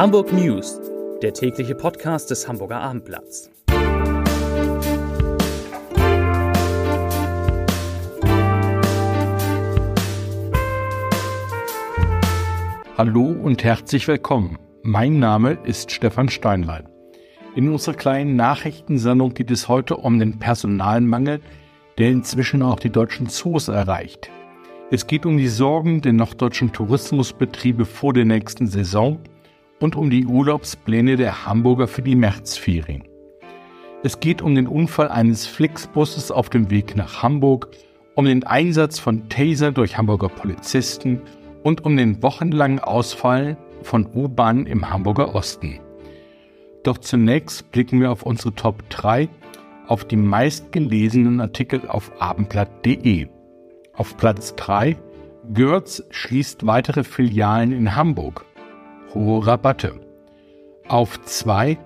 Hamburg News, der tägliche Podcast des Hamburger Abendblatts. Hallo und herzlich willkommen. Mein Name ist Stefan Steinlein. In unserer kleinen Nachrichtensendung geht es heute um den Personalmangel, der inzwischen auch die deutschen Zoos erreicht. Es geht um die Sorgen der norddeutschen Tourismusbetriebe vor der nächsten Saison und um die Urlaubspläne der Hamburger für die Märzferien. Es geht um den Unfall eines Flixbusses auf dem Weg nach Hamburg, um den Einsatz von Taser durch Hamburger Polizisten und um den wochenlangen Ausfall von U-Bahnen im Hamburger Osten. Doch zunächst blicken wir auf unsere Top 3 auf die meistgelesenen Artikel auf abendblatt.de. Auf Platz 3 Görz schließt weitere Filialen in Hamburg hohe Rabatte. Auf 2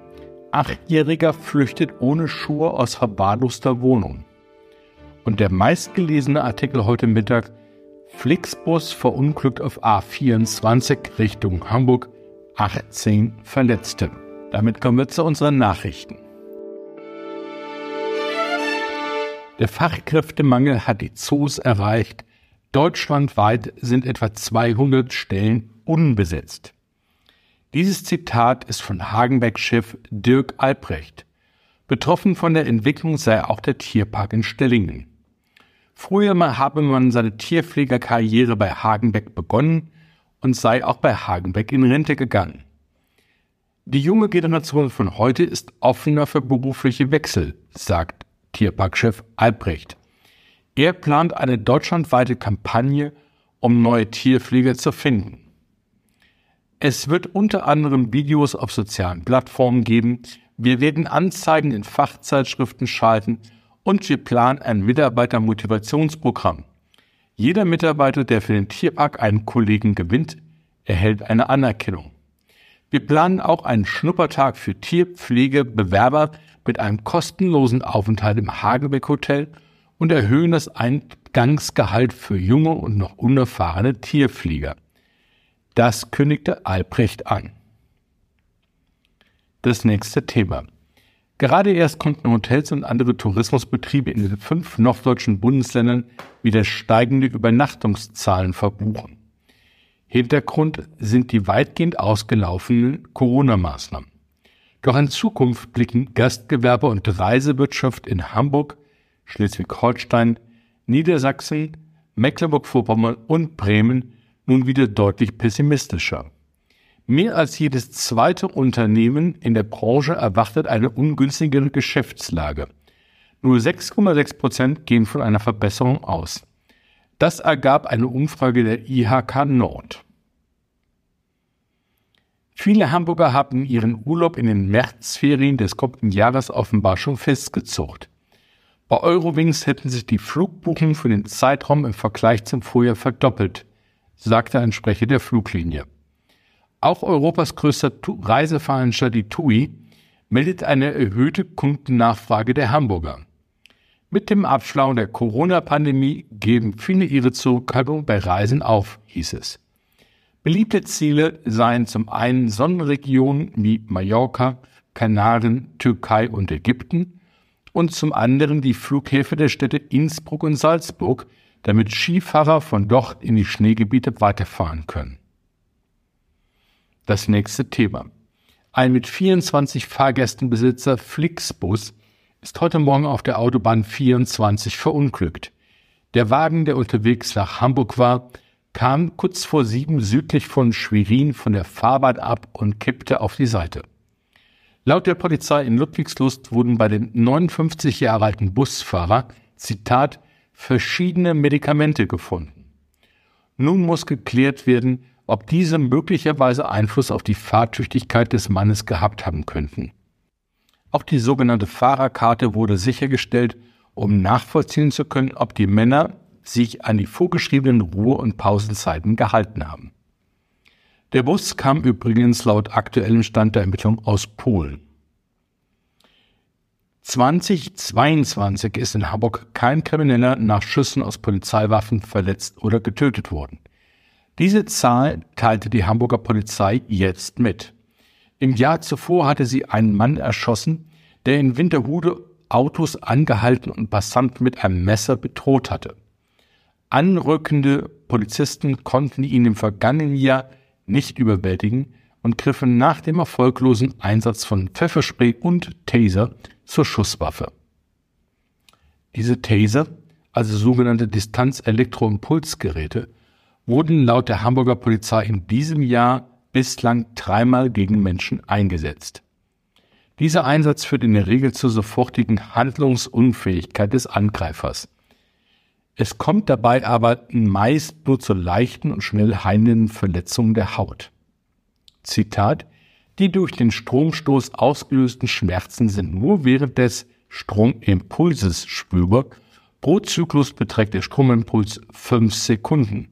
Achtjähriger flüchtet ohne Schuhe aus verwahrloster Wohnung. Und der meistgelesene Artikel heute Mittag Flixbus verunglückt auf A24 Richtung Hamburg, 18 Verletzte. Damit kommen wir zu unseren Nachrichten. Der Fachkräftemangel hat die Zoos erreicht. Deutschlandweit sind etwa 200 Stellen unbesetzt. Dieses Zitat ist von Hagenbeck-Chef Dirk Albrecht. Betroffen von der Entwicklung sei auch der Tierpark in Stellingen. Früher habe man seine Tierpflegerkarriere bei Hagenbeck begonnen und sei auch bei Hagenbeck in Rente gegangen. Die junge Generation von heute ist offener für berufliche Wechsel, sagt Tierparkchef Albrecht. Er plant eine deutschlandweite Kampagne, um neue Tierpfleger zu finden. Es wird unter anderem Videos auf sozialen Plattformen geben. Wir werden Anzeigen in Fachzeitschriften schalten und wir planen ein Mitarbeitermotivationsprogramm. Jeder Mitarbeiter, der für den Tierpark einen Kollegen gewinnt, erhält eine Anerkennung. Wir planen auch einen Schnuppertag für Tierpflegebewerber mit einem kostenlosen Aufenthalt im Hagebeck Hotel und erhöhen das Eingangsgehalt für junge und noch unerfahrene Tierpfleger. Das kündigte Albrecht an. Das nächste Thema. Gerade erst konnten Hotels und andere Tourismusbetriebe in den fünf norddeutschen Bundesländern wieder steigende Übernachtungszahlen verbuchen. Hintergrund sind die weitgehend ausgelaufenen Corona-Maßnahmen. Doch in Zukunft blicken Gastgewerbe und Reisewirtschaft in Hamburg, Schleswig-Holstein, Niedersachsen, Mecklenburg-Vorpommern und Bremen nun wieder deutlich pessimistischer. Mehr als jedes zweite Unternehmen in der Branche erwartet eine ungünstigere Geschäftslage. Nur 6,6 Prozent gehen von einer Verbesserung aus. Das ergab eine Umfrage der IHK Nord. Viele Hamburger haben ihren Urlaub in den Märzferien des kommenden Jahres offenbar schon festgezogen. Bei Eurowings hätten sich die Flugbuchungen für den Zeitraum im Vergleich zum Vorjahr verdoppelt sagte ein Sprecher der Fluglinie. Auch Europas größter Reiseveranstalter, die TUI, meldet eine erhöhte Kundennachfrage der Hamburger. Mit dem Abschlagen der Corona-Pandemie geben viele ihre Zurückhaltung bei Reisen auf, hieß es. Beliebte Ziele seien zum einen Sonnenregionen wie Mallorca, Kanaren, Türkei und Ägypten und zum anderen die Flughäfen der Städte Innsbruck und Salzburg, damit Skifahrer von dort in die Schneegebiete weiterfahren können. Das nächste Thema. Ein mit 24 Fahrgästen Besitzer Flixbus ist heute Morgen auf der Autobahn 24 verunglückt. Der Wagen, der unterwegs nach Hamburg war, kam kurz vor sieben südlich von Schwerin von der Fahrbahn ab und kippte auf die Seite. Laut der Polizei in Ludwigslust wurden bei dem 59 Jahre alten Busfahrer, Zitat, verschiedene Medikamente gefunden. Nun muss geklärt werden, ob diese möglicherweise Einfluss auf die Fahrtüchtigkeit des Mannes gehabt haben könnten. Auch die sogenannte Fahrerkarte wurde sichergestellt, um nachvollziehen zu können, ob die Männer sich an die vorgeschriebenen Ruhe- und Pausenzeiten gehalten haben. Der Bus kam übrigens laut aktuellem Stand der Ermittlung aus Polen. 2022 ist in Hamburg kein Krimineller nach Schüssen aus Polizeiwaffen verletzt oder getötet worden. Diese Zahl teilte die Hamburger Polizei jetzt mit. Im Jahr zuvor hatte sie einen Mann erschossen, der in Winterhude Autos angehalten und Passanten mit einem Messer bedroht hatte. Anrückende Polizisten konnten ihn im vergangenen Jahr nicht überwältigen und griffen nach dem erfolglosen Einsatz von Pfefferspray und Taser zur Schusswaffe. Diese Taser, also sogenannte Distanz-Elektroimpulsgeräte, wurden laut der Hamburger Polizei in diesem Jahr bislang dreimal gegen Menschen eingesetzt. Dieser Einsatz führt in der Regel zur sofortigen Handlungsunfähigkeit des Angreifers. Es kommt dabei aber meist nur zu leichten und schnell heilenden Verletzungen der Haut. Zitat Die durch den Stromstoß ausgelösten Schmerzen sind nur während des Stromimpulses spürbar. Pro Zyklus beträgt der Stromimpuls fünf Sekunden.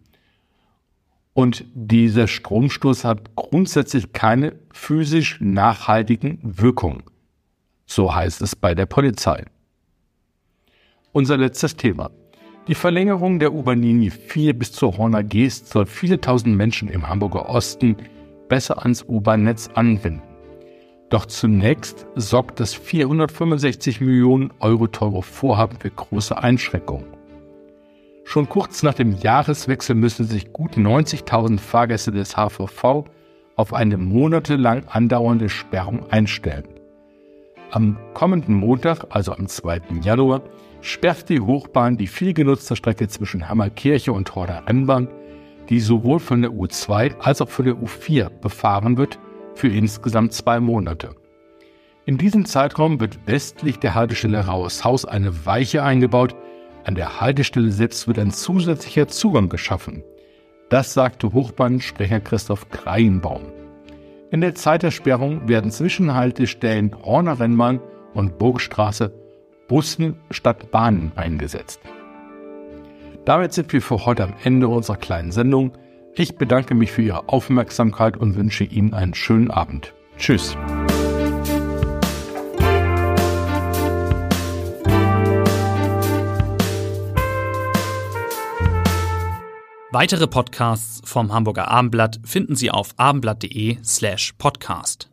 Und dieser Stromstoß hat grundsätzlich keine physisch nachhaltigen Wirkungen. So heißt es bei der Polizei. Unser letztes Thema. Die Verlängerung der U-Bahn-Linie 4 bis zur Horner Geest soll viele tausend Menschen im Hamburger Osten besser ans U-Bahn-Netz anbinden. Doch zunächst sorgt das 465 Millionen Euro teure Vorhaben für große Einschränkungen. Schon kurz nach dem Jahreswechsel müssen sich gut 90.000 Fahrgäste des HVV auf eine monatelang andauernde Sperrung einstellen. Am kommenden Montag, also am 2. Januar, sperrt die Hochbahn die viel genutzte Strecke zwischen Hammerkirche und Horder Rennbahn, die sowohl von der U2 als auch von der U4 befahren wird, für insgesamt zwei Monate. In diesem Zeitraum wird westlich der Haltestelle Raues Haus eine Weiche eingebaut, an der Haltestelle selbst wird ein zusätzlicher Zugang geschaffen. Das sagte Hochbahnsprecher Christoph Kreienbaum. In der Zeit der Sperrung werden Zwischenhaltestellen Horner Rennbahn und Burgstraße Bussen statt Bahnen eingesetzt. Damit sind wir für heute am Ende unserer kleinen Sendung. Ich bedanke mich für Ihre Aufmerksamkeit und wünsche Ihnen einen schönen Abend. Tschüss. Weitere Podcasts vom Hamburger Abendblatt finden Sie auf abendblatt.de slash podcast.